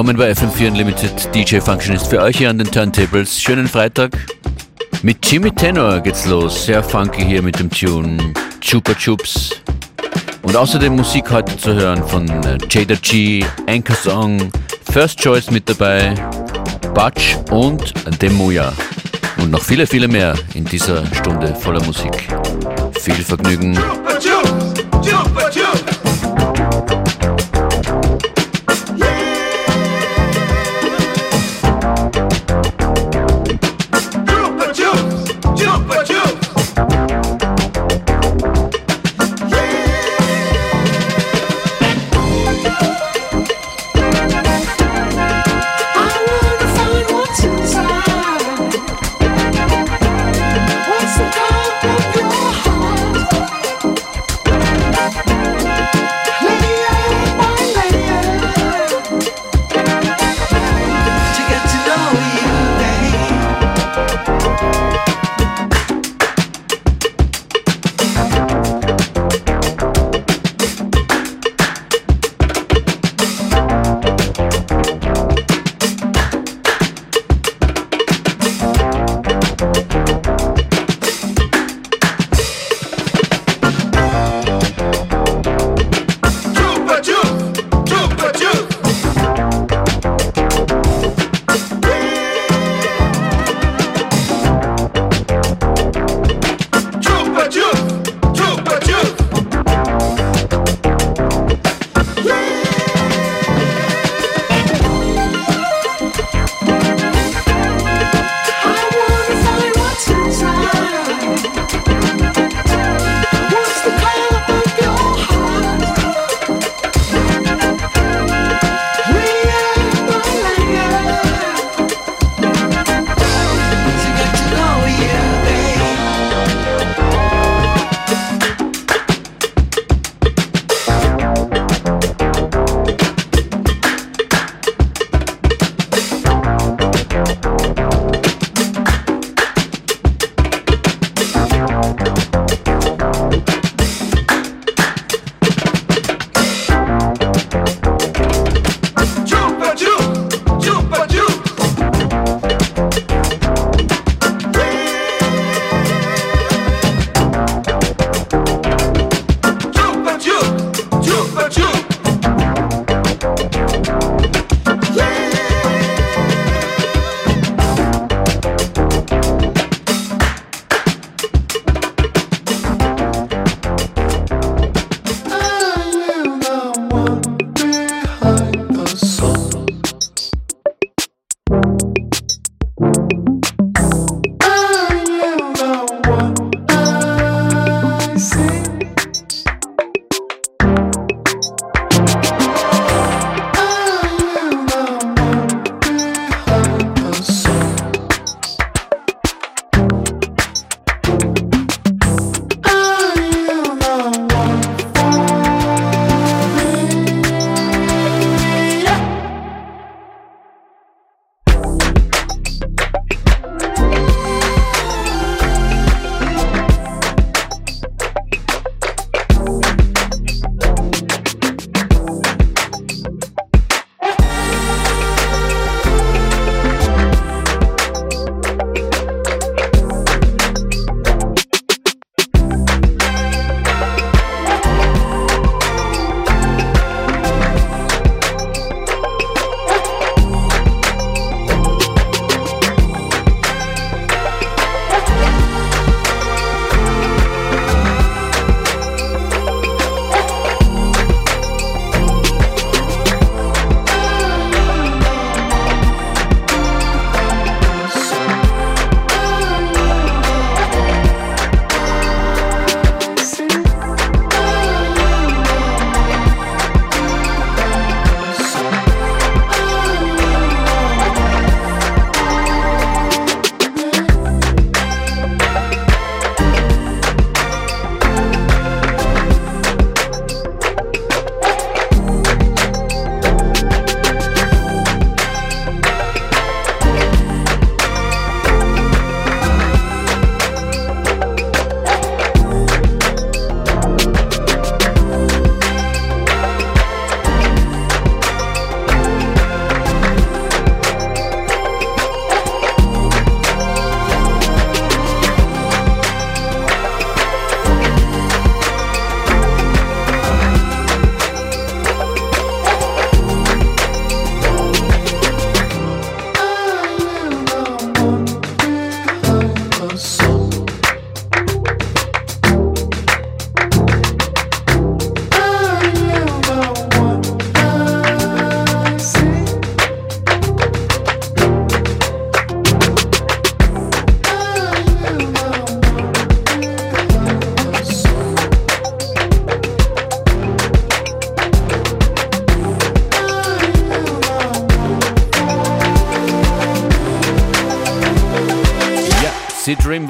Willkommen bei FM4 Unlimited. DJ Functionist für euch hier an den Turntables. Schönen Freitag. Mit Jimmy Tenor geht's los. Sehr funky hier mit dem Tune Chupa Chups. Und außerdem Musik heute zu hören von äh, Jada G, Anchor Song, First Choice mit dabei, Butch und Demuya. Und noch viele, viele mehr in dieser Stunde voller Musik. Viel Vergnügen. Chupa Chups, Chupa Chups.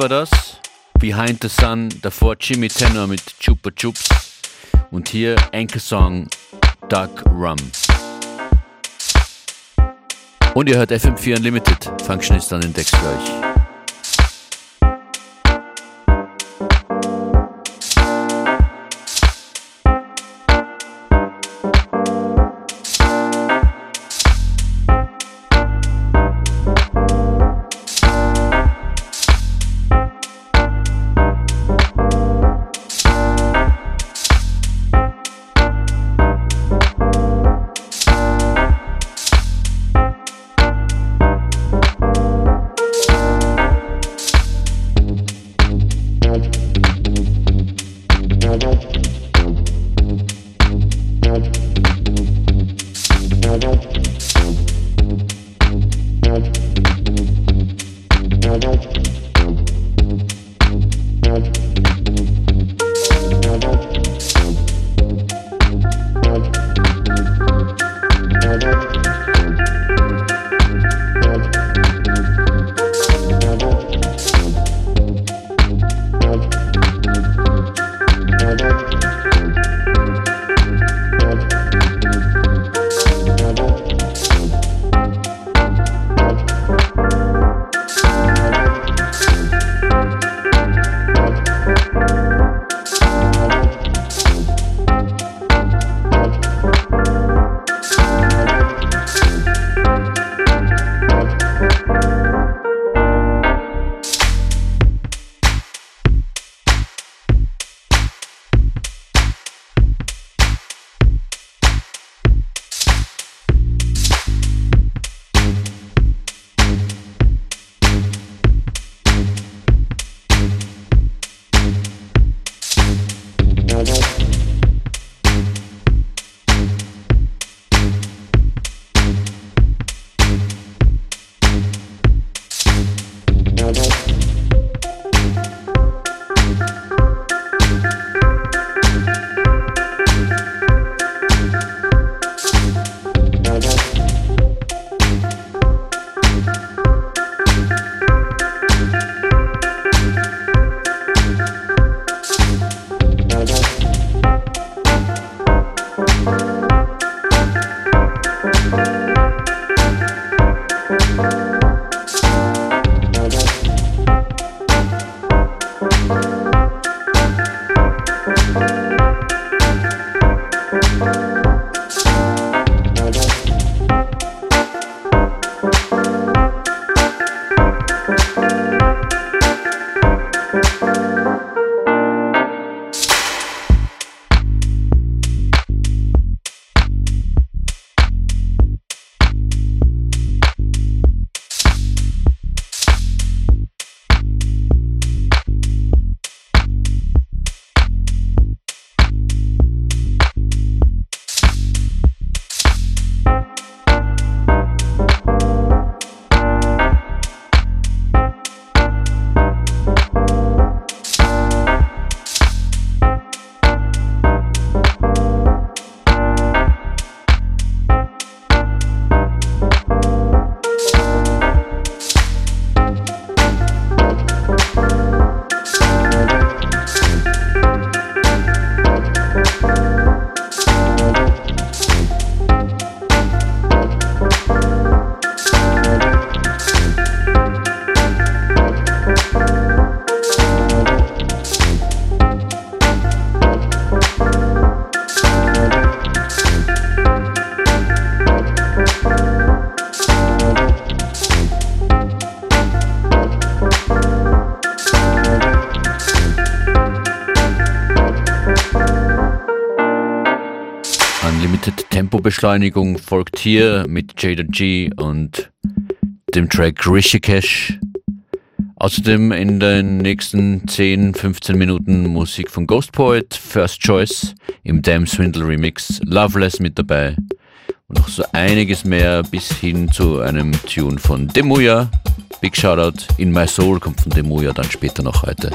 War das. Behind the Sun, davor Jimmy Tenor mit Chupa Chups. Und hier Anchor Song Dark Rum. Und ihr hört FM4 Unlimited. Functionist an den Decks für euch. Tempobeschleunigung folgt hier mit Jada G und dem Track Rishikesh. Außerdem in den nächsten 10, 15 Minuten Musik von Ghost Poet, First Choice im Damn Swindle Remix, Loveless mit dabei und noch so einiges mehr bis hin zu einem Tune von Demuya. Big Shoutout, In My Soul kommt von Demuya dann später noch heute.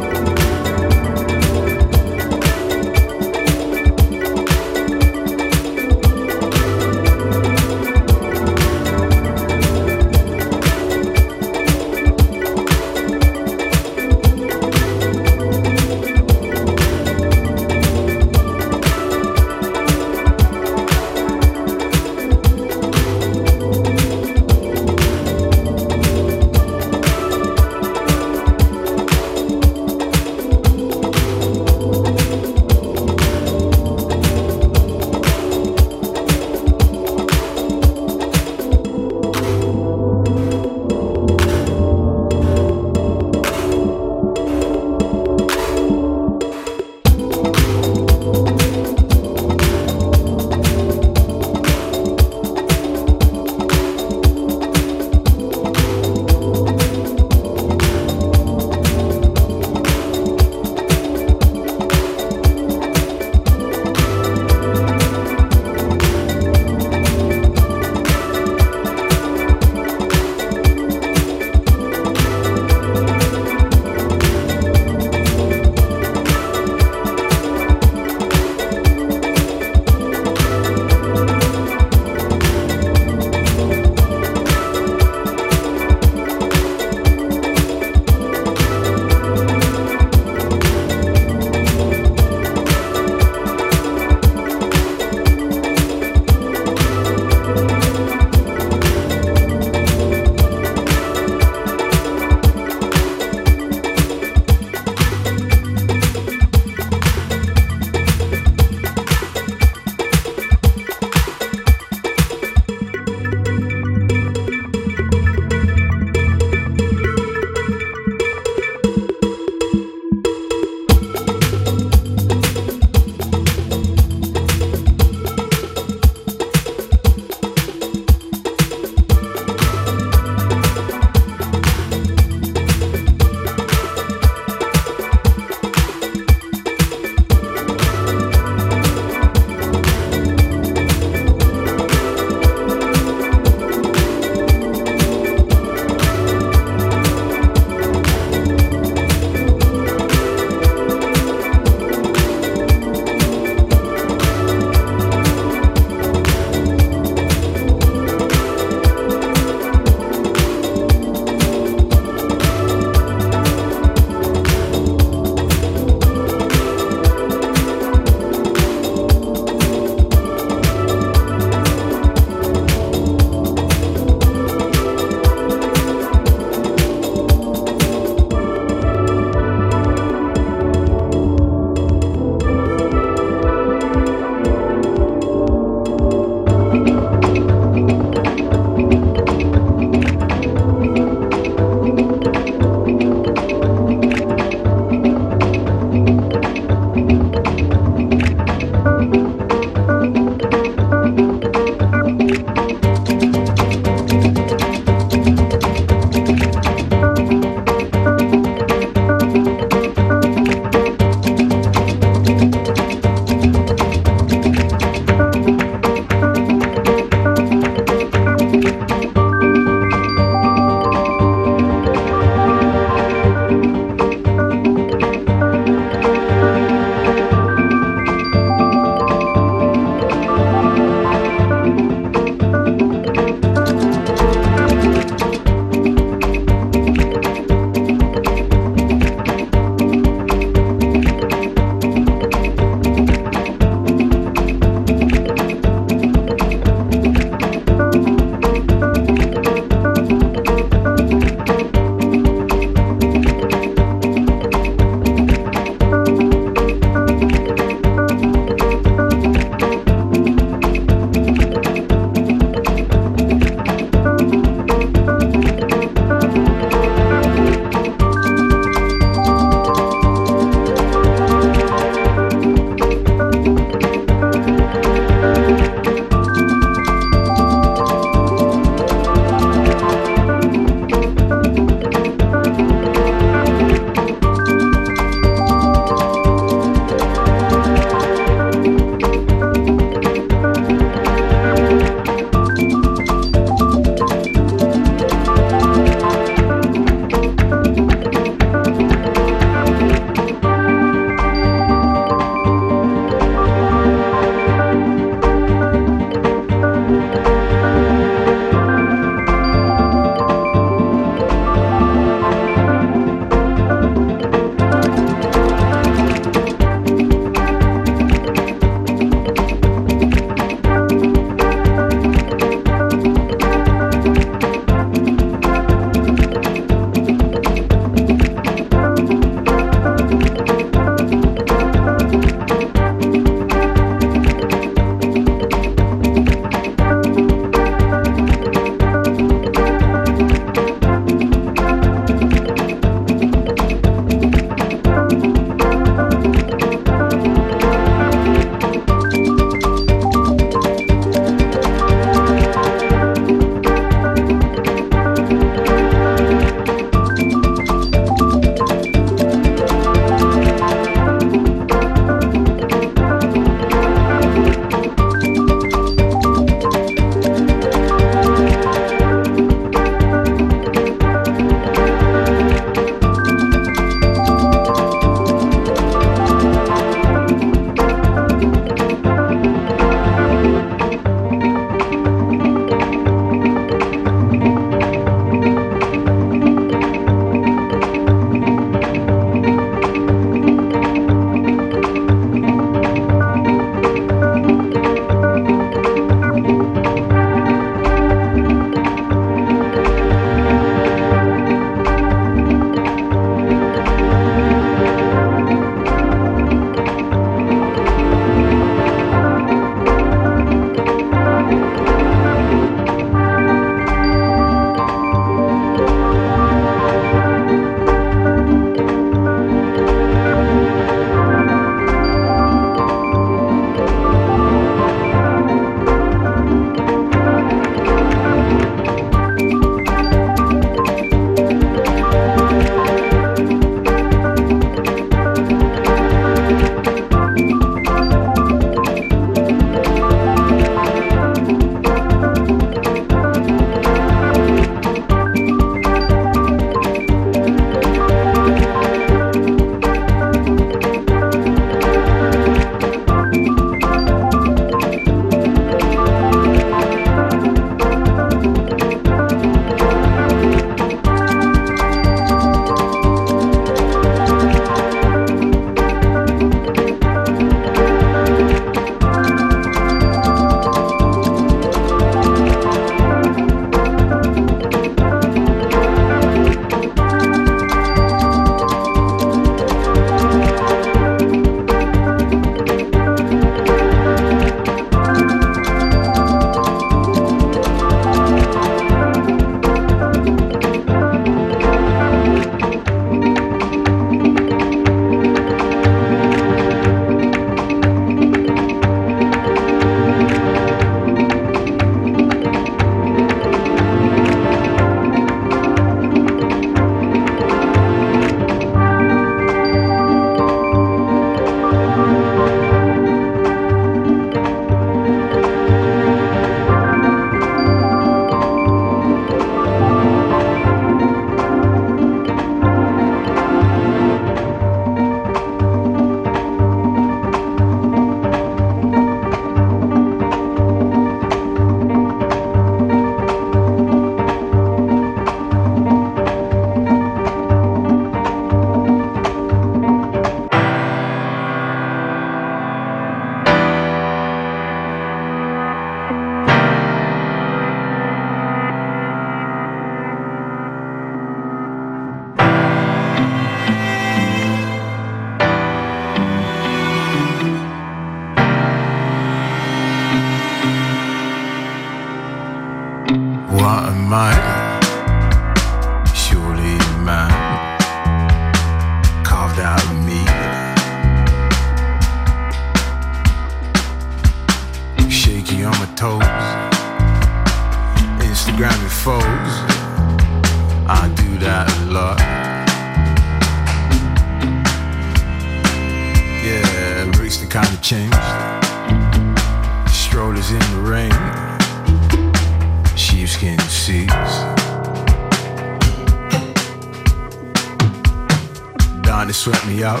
trying to sweat me up.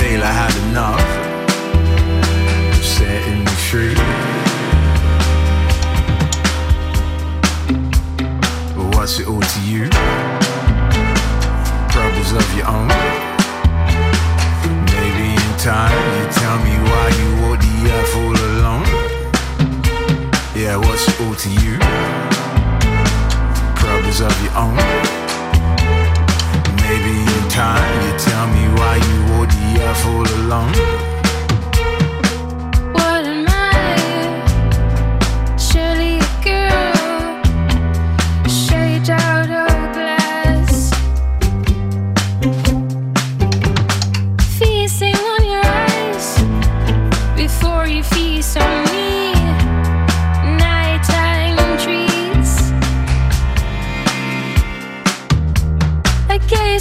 Daylight had enough, setting me free. But what's it all to you? Problems of your own. Maybe in time you tell me why you walk the earth all alone. Yeah, what's it all to you? Problems of your own. Maybe in time you tell me why you wore the F all alone.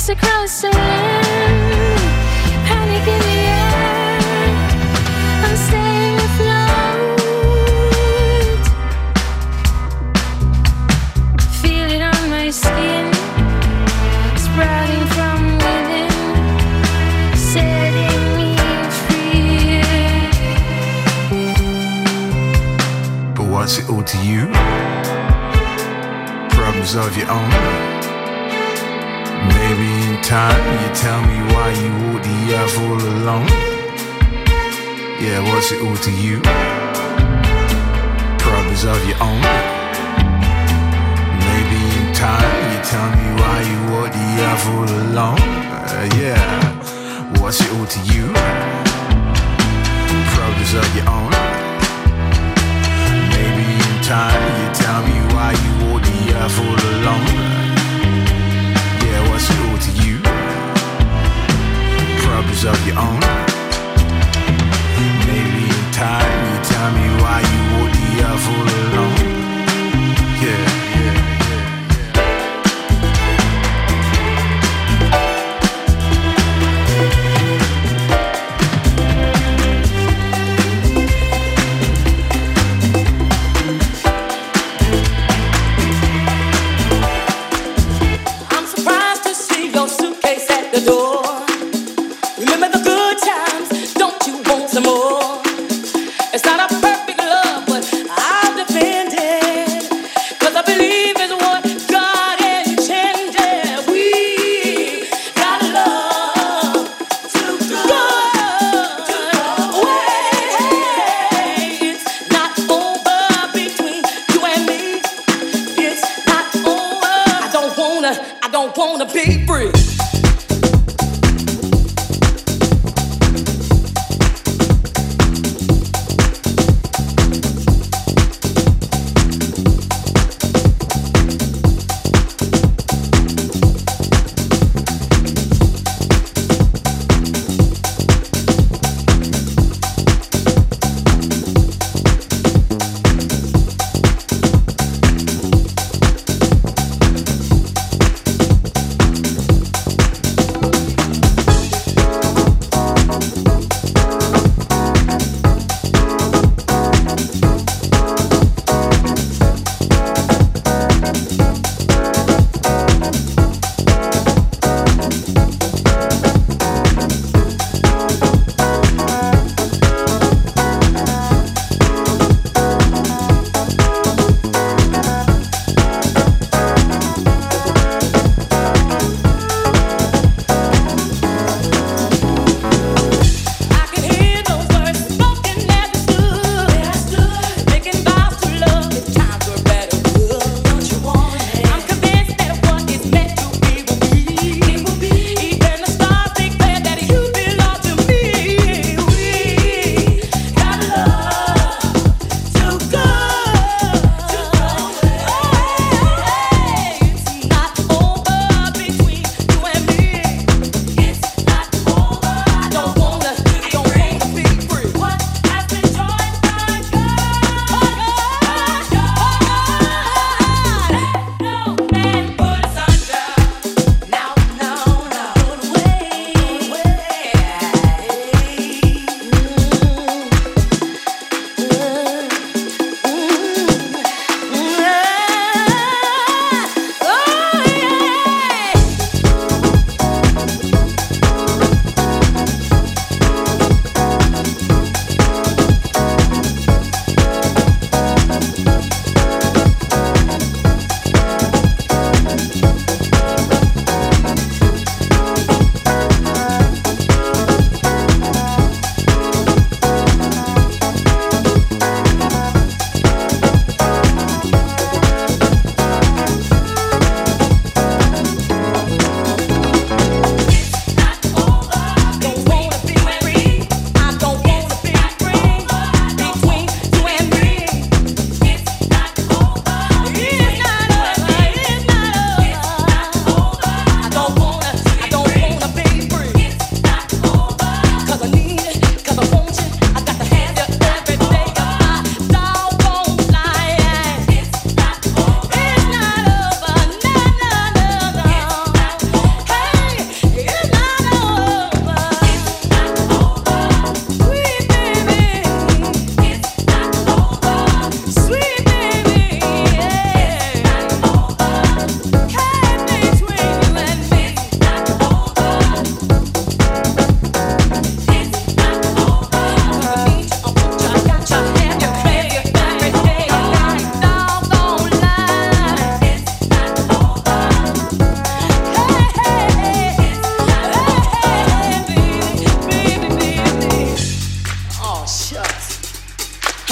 race across the land. Panic in the air. I'm staying afloat. Feel it on my skin, sprouting from within, setting me free. But what's it all to you? Problems of your own time, you tell me why you would the F all alone. Yeah, what's it all to you? Problems of your own. Maybe in time, you tell me why you would the F all alone.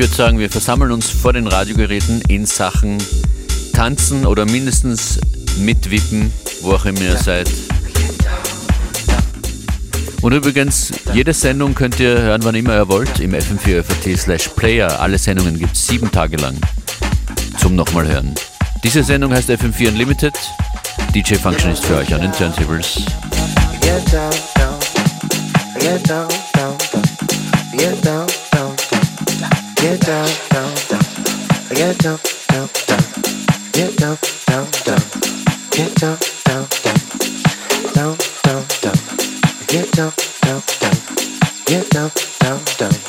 Würde sagen, wir versammeln uns vor den Radiogeräten in Sachen Tanzen oder mindestens mitwippen, wo auch immer ihr seid. Und übrigens, jede Sendung könnt ihr hören, wann immer ihr wollt, im fm4 slash player. Alle Sendungen gibt es sieben Tage lang zum nochmal hören. Diese Sendung heißt FM4 Unlimited. DJ Function ist für euch an den Turntables. Get down, down, get down, down, get down, get down, down, down, get down, down, down, get down, down, down, get down, down, down, down, down, down, get down, down, down, get down, down, down,